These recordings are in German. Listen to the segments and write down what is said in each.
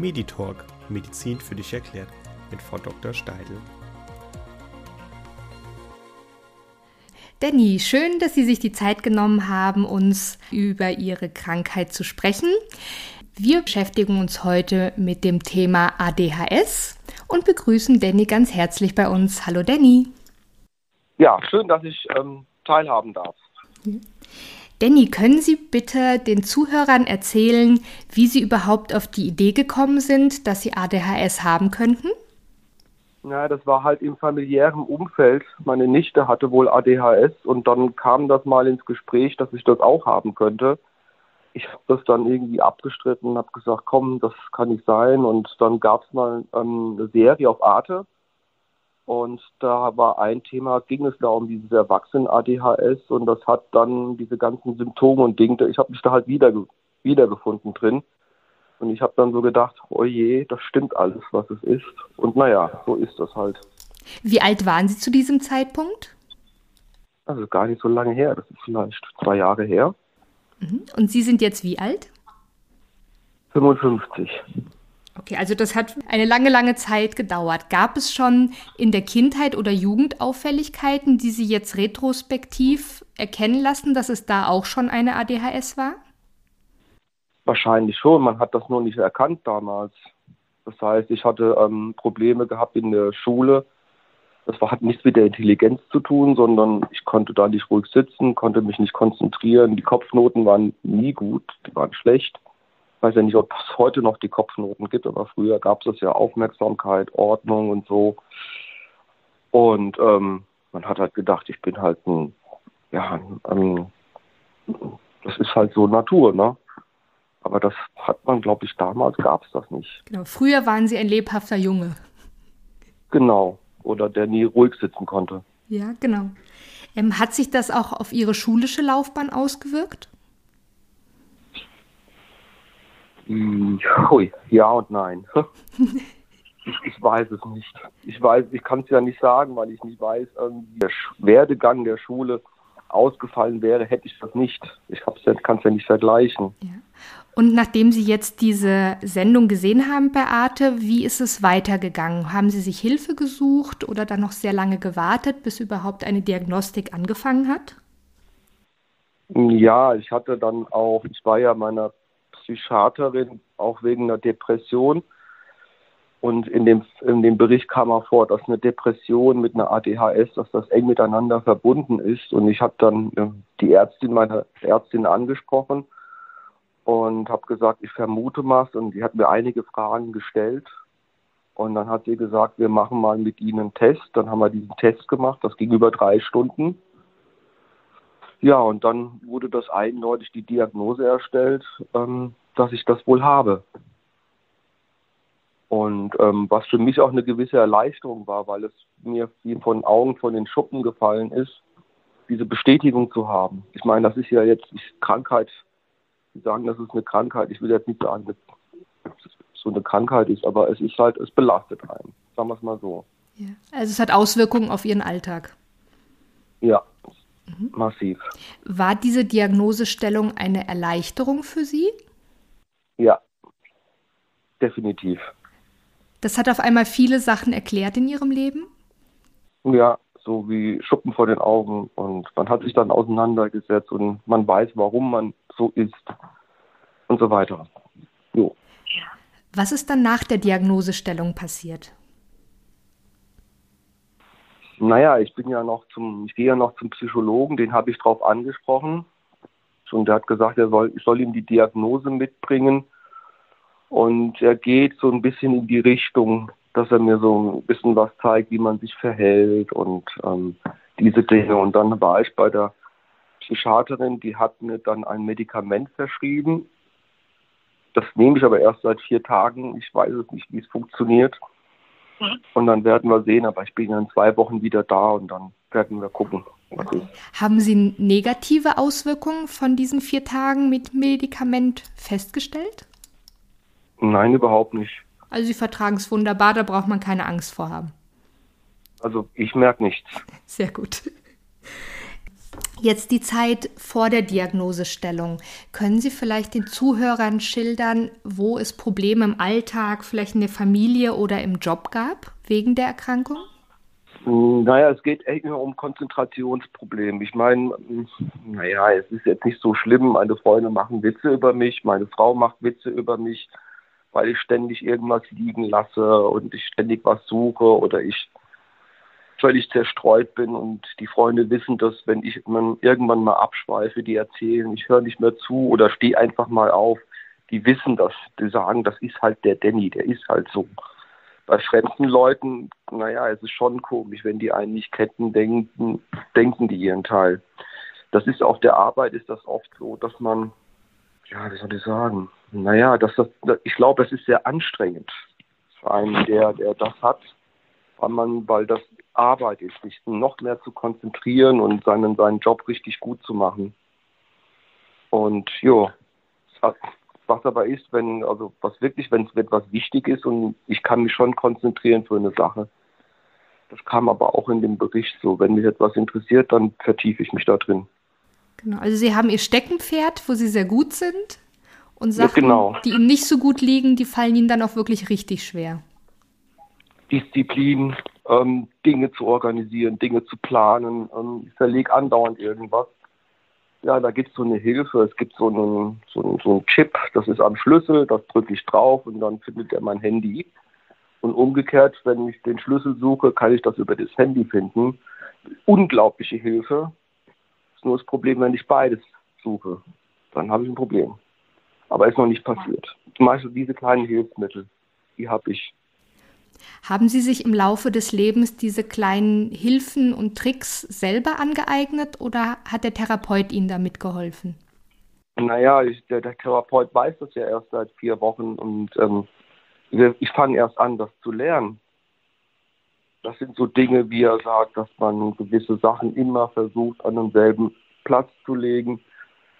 Meditalk Medizin für dich erklärt mit Frau Dr. Steidl. Danny, schön, dass Sie sich die Zeit genommen haben, uns über Ihre Krankheit zu sprechen. Wir beschäftigen uns heute mit dem Thema ADHS und begrüßen Danny ganz herzlich bei uns. Hallo Danny. Ja, schön, dass ich ähm, teilhaben darf. Danny, können Sie bitte den Zuhörern erzählen, wie Sie überhaupt auf die Idee gekommen sind, dass Sie ADHS haben könnten? Ja, das war halt im familiären Umfeld. Meine Nichte hatte wohl ADHS und dann kam das mal ins Gespräch, dass ich das auch haben könnte. Ich habe das dann irgendwie abgestritten und habe gesagt, komm, das kann nicht sein. Und dann gab es mal ähm, eine Serie auf Arte und da war ein Thema, ging es da um dieses Erwachsenen-ADHS und das hat dann diese ganzen Symptome und Dinge, ich habe mich da halt wieder, wiedergefunden drin. Und ich habe dann so gedacht, oh je, das stimmt alles, was es ist. Und naja, so ist das halt. Wie alt waren Sie zu diesem Zeitpunkt? Also gar nicht so lange her, das ist vielleicht zwei Jahre her. Mhm. Und Sie sind jetzt wie alt? 55. Okay, also das hat eine lange, lange Zeit gedauert. Gab es schon in der Kindheit oder Jugend Auffälligkeiten, die Sie jetzt retrospektiv erkennen lassen, dass es da auch schon eine ADHS war? Wahrscheinlich schon. Man hat das nur nicht erkannt damals. Das heißt, ich hatte ähm, Probleme gehabt in der Schule. Das war, hat nichts mit der Intelligenz zu tun, sondern ich konnte da nicht ruhig sitzen, konnte mich nicht konzentrieren. Die Kopfnoten waren nie gut, die waren schlecht weiß ja nicht, ob es heute noch die Kopfnoten gibt, aber früher gab es ja Aufmerksamkeit, Ordnung und so. Und ähm, man hat halt gedacht, ich bin halt ein, ja, ein, das ist halt so Natur, ne? Aber das hat man, glaube ich, damals gab es das nicht. Genau, früher waren Sie ein lebhafter Junge. Genau, oder der nie ruhig sitzen konnte. Ja, genau. Ähm, hat sich das auch auf Ihre schulische Laufbahn ausgewirkt? Ja und nein. ich, ich, weiß es nicht. Ich weiß, ich kann es ja nicht sagen, weil ich nicht weiß, wie der Werdegang der Schule ausgefallen wäre, hätte ich das nicht. Ich kann es ja nicht vergleichen. Ja. Und nachdem Sie jetzt diese Sendung gesehen haben bei Arte, wie ist es weitergegangen? Haben Sie sich Hilfe gesucht oder dann noch sehr lange gewartet, bis überhaupt eine Diagnostik angefangen hat? Ja, ich hatte dann auch, ich war ja meiner Psychiaterin, auch wegen einer Depression. Und in dem, in dem Bericht kam auch vor, dass eine Depression mit einer ADHS, dass das eng miteinander verbunden ist. Und ich habe dann äh, die Ärztin, meine Ärztin angesprochen und habe gesagt, ich vermute was. Und die hat mir einige Fragen gestellt. Und dann hat sie gesagt, wir machen mal mit Ihnen einen Test. Dann haben wir diesen Test gemacht. Das ging über drei Stunden. Ja, und dann wurde das eindeutig die Diagnose erstellt, ähm, dass ich das wohl habe. Und ähm, was für mich auch eine gewisse Erleichterung war, weil es mir wie von Augen von den Schuppen gefallen ist, diese Bestätigung zu haben. Ich meine, das ist ja jetzt Krankheit. Sie sagen, das ist eine Krankheit. Ich will jetzt nicht sagen, dass es so eine Krankheit ist, aber es ist halt, es belastet einen. Sagen wir es mal so. Ja. Also es hat Auswirkungen auf Ihren Alltag. Ja, Mhm. Massiv. War diese Diagnosestellung eine Erleichterung für Sie? Ja, definitiv. Das hat auf einmal viele Sachen erklärt in Ihrem Leben? Ja, so wie Schuppen vor den Augen. Und man hat sich dann auseinandergesetzt und man weiß, warum man so ist und so weiter. Jo. Was ist dann nach der Diagnosestellung passiert? Naja, ich bin ja noch zum, ich gehe ja noch zum Psychologen, den habe ich drauf angesprochen. Und der hat gesagt, er soll, ich soll ihm die Diagnose mitbringen. Und er geht so ein bisschen in die Richtung, dass er mir so ein bisschen was zeigt, wie man sich verhält und ähm, diese Dinge. Und dann war ich bei der Psychiaterin, die hat mir dann ein Medikament verschrieben. Das nehme ich aber erst seit vier Tagen. Ich weiß es nicht, wie es funktioniert. Mhm. Und dann werden wir sehen, aber ich bin ja in zwei Wochen wieder da und dann werden wir gucken. Okay. Haben Sie negative Auswirkungen von diesen vier Tagen mit Medikament festgestellt? Nein, überhaupt nicht. Also Sie vertragen es wunderbar, da braucht man keine Angst vor haben. Also ich merke nichts. Sehr gut. Jetzt die Zeit vor der Diagnosestellung. Können Sie vielleicht den Zuhörern schildern, wo es Probleme im Alltag, vielleicht in der Familie oder im Job gab wegen der Erkrankung? Hm, naja, es geht echt nur um Konzentrationsprobleme. Ich meine, hm, naja, es ist jetzt nicht so schlimm. Meine Freunde machen Witze über mich, meine Frau macht Witze über mich, weil ich ständig irgendwas liegen lasse und ich ständig was suche oder ich völlig zerstreut bin und die Freunde wissen das, wenn ich irgendwann mal abschweife, die erzählen, ich höre nicht mehr zu oder stehe einfach mal auf. Die wissen das, die sagen, das ist halt der Danny, der ist halt so. Bei fremden Leuten, naja, es ist schon komisch, wenn die einen nicht kennen, denken, denken die ihren Teil. Das ist auf der Arbeit ist das oft so, dass man, ja, wie soll ich sagen, naja, dass das, ich glaube, das ist sehr anstrengend für einen, der, der das hat, weil man, weil das Arbeit ist, sich noch mehr zu konzentrieren und seinen, seinen Job richtig gut zu machen. Und ja, was aber ist, wenn, also was wirklich, wenn es etwas wichtig ist und ich kann mich schon konzentrieren für eine Sache. Das kam aber auch in dem Bericht so. Wenn mich etwas interessiert, dann vertiefe ich mich da drin. Genau, also Sie haben Ihr Steckenpferd, wo Sie sehr gut sind und Sachen, ja, genau. die Ihnen nicht so gut liegen, die fallen Ihnen dann auch wirklich richtig schwer. Disziplin, ähm, Dinge zu organisieren, Dinge zu planen. Ähm, ich verlege andauernd irgendwas. Ja, da gibt es so eine Hilfe. Es gibt so einen, so, einen, so einen Chip, das ist am Schlüssel, das drücke ich drauf und dann findet er mein Handy. Und umgekehrt, wenn ich den Schlüssel suche, kann ich das über das Handy finden. Unglaubliche Hilfe. Ist nur das Problem, wenn ich beides suche. Dann habe ich ein Problem. Aber ist noch nicht passiert. Zum Beispiel diese kleinen Hilfsmittel, die habe ich. Haben Sie sich im Laufe des Lebens diese kleinen Hilfen und Tricks selber angeeignet oder hat der Therapeut Ihnen damit geholfen? Naja, ich, der, der, Therapeut weiß das ja erst seit vier Wochen und ähm, ich fange erst an, das zu lernen. Das sind so Dinge, wie er sagt, dass man gewisse Sachen immer versucht, an denselben Platz zu legen,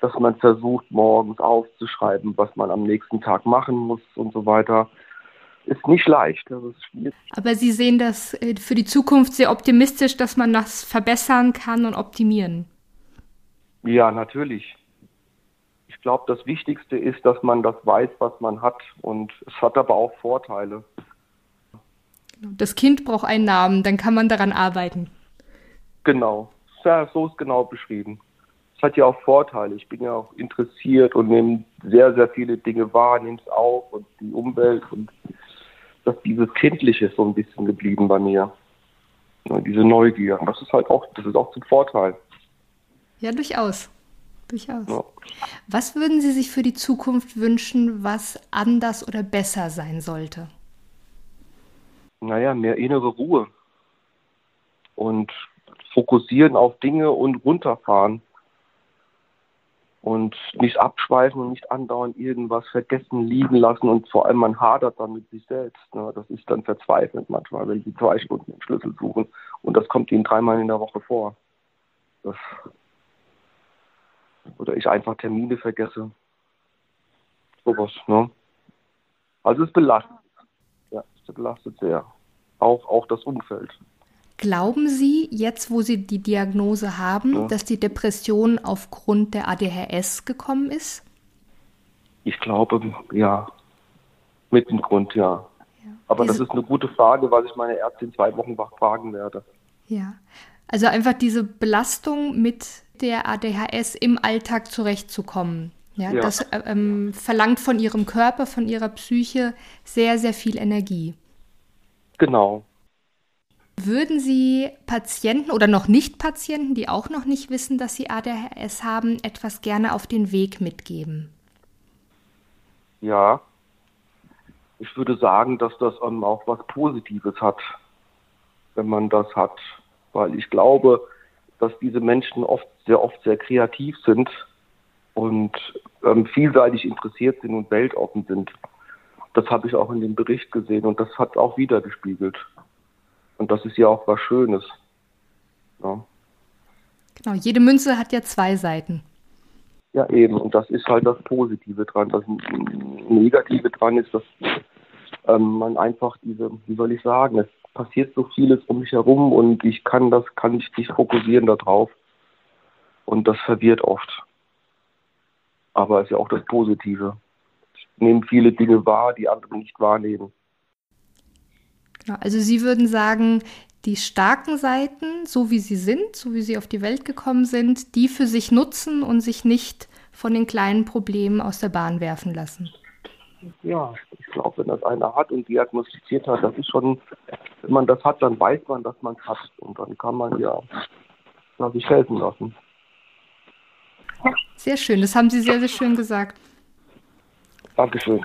dass man versucht, morgens aufzuschreiben, was man am nächsten Tag machen muss und so weiter ist nicht leicht. Das ist schwierig. Aber Sie sehen das äh, für die Zukunft sehr optimistisch, dass man das verbessern kann und optimieren. Ja, natürlich. Ich glaube, das Wichtigste ist, dass man das weiß, was man hat. Und es hat aber auch Vorteile. Das Kind braucht einen Namen, dann kann man daran arbeiten. Genau. Ja, so ist genau beschrieben. Es hat ja auch Vorteile. Ich bin ja auch interessiert und nehme sehr, sehr viele Dinge wahr, nehme es auf und die Umwelt und dass dieses Kindliche ist so ein bisschen geblieben bei mir. Ja, diese Neugier. Das ist halt auch, das ist auch zum Vorteil. Ja, durchaus. Durchaus. Ja. Was würden Sie sich für die Zukunft wünschen, was anders oder besser sein sollte? Naja, mehr innere Ruhe. Und fokussieren auf Dinge und runterfahren und nicht abschweifen und nicht andauernd irgendwas vergessen, liegen lassen und vor allem man hadert dann mit sich selbst. Ne? Das ist dann verzweifelt manchmal, wenn sie zwei Stunden den Schlüssel suchen und das kommt ihnen dreimal in der Woche vor. Das oder ich einfach Termine vergesse. Sowas, ne? Also es belastet. Ja, es belastet sehr. Auch, auch das Umfeld. Glauben Sie jetzt, wo Sie die Diagnose haben, ja. dass die Depression aufgrund der ADHS gekommen ist? Ich glaube, ja. Mit dem Grund, ja. ja. Aber diese, das ist eine gute Frage, weil ich meine Ärztin zwei Wochen fragen werde. Ja. Also einfach diese Belastung mit der ADHS im Alltag zurechtzukommen. Ja, ja. das äh, ähm, verlangt von ihrem Körper, von ihrer Psyche sehr, sehr viel Energie. Genau. Würden Sie Patienten oder noch nicht Patienten, die auch noch nicht wissen, dass sie ADHS haben, etwas gerne auf den Weg mitgeben? Ja, ich würde sagen, dass das ähm, auch was Positives hat, wenn man das hat, weil ich glaube, dass diese Menschen oft sehr oft sehr kreativ sind und ähm, vielseitig interessiert sind und weltoffen sind. Das habe ich auch in dem Bericht gesehen und das hat auch wieder gespiegelt. Und das ist ja auch was Schönes. Ja. Genau, jede Münze hat ja zwei Seiten. Ja, eben. Und das ist halt das Positive dran. Das Negative dran ist, dass ähm, man einfach diese, wie soll ich sagen, es passiert so vieles um mich herum und ich kann das, kann ich nicht fokussieren darauf. Und das verwirrt oft. Aber es ist ja auch das Positive. Ich nehme viele Dinge wahr, die andere nicht wahrnehmen. Genau, also Sie würden sagen, die starken Seiten, so wie sie sind, so wie sie auf die Welt gekommen sind, die für sich nutzen und sich nicht von den kleinen Problemen aus der Bahn werfen lassen. Ja, ich glaube, wenn das einer hat und diagnostiziert hat, das ist schon, wenn man das hat, dann weiß man, dass man es hat. Und dann kann man ja sich helfen lassen. Sehr schön, das haben Sie sehr, sehr schön gesagt. Dankeschön.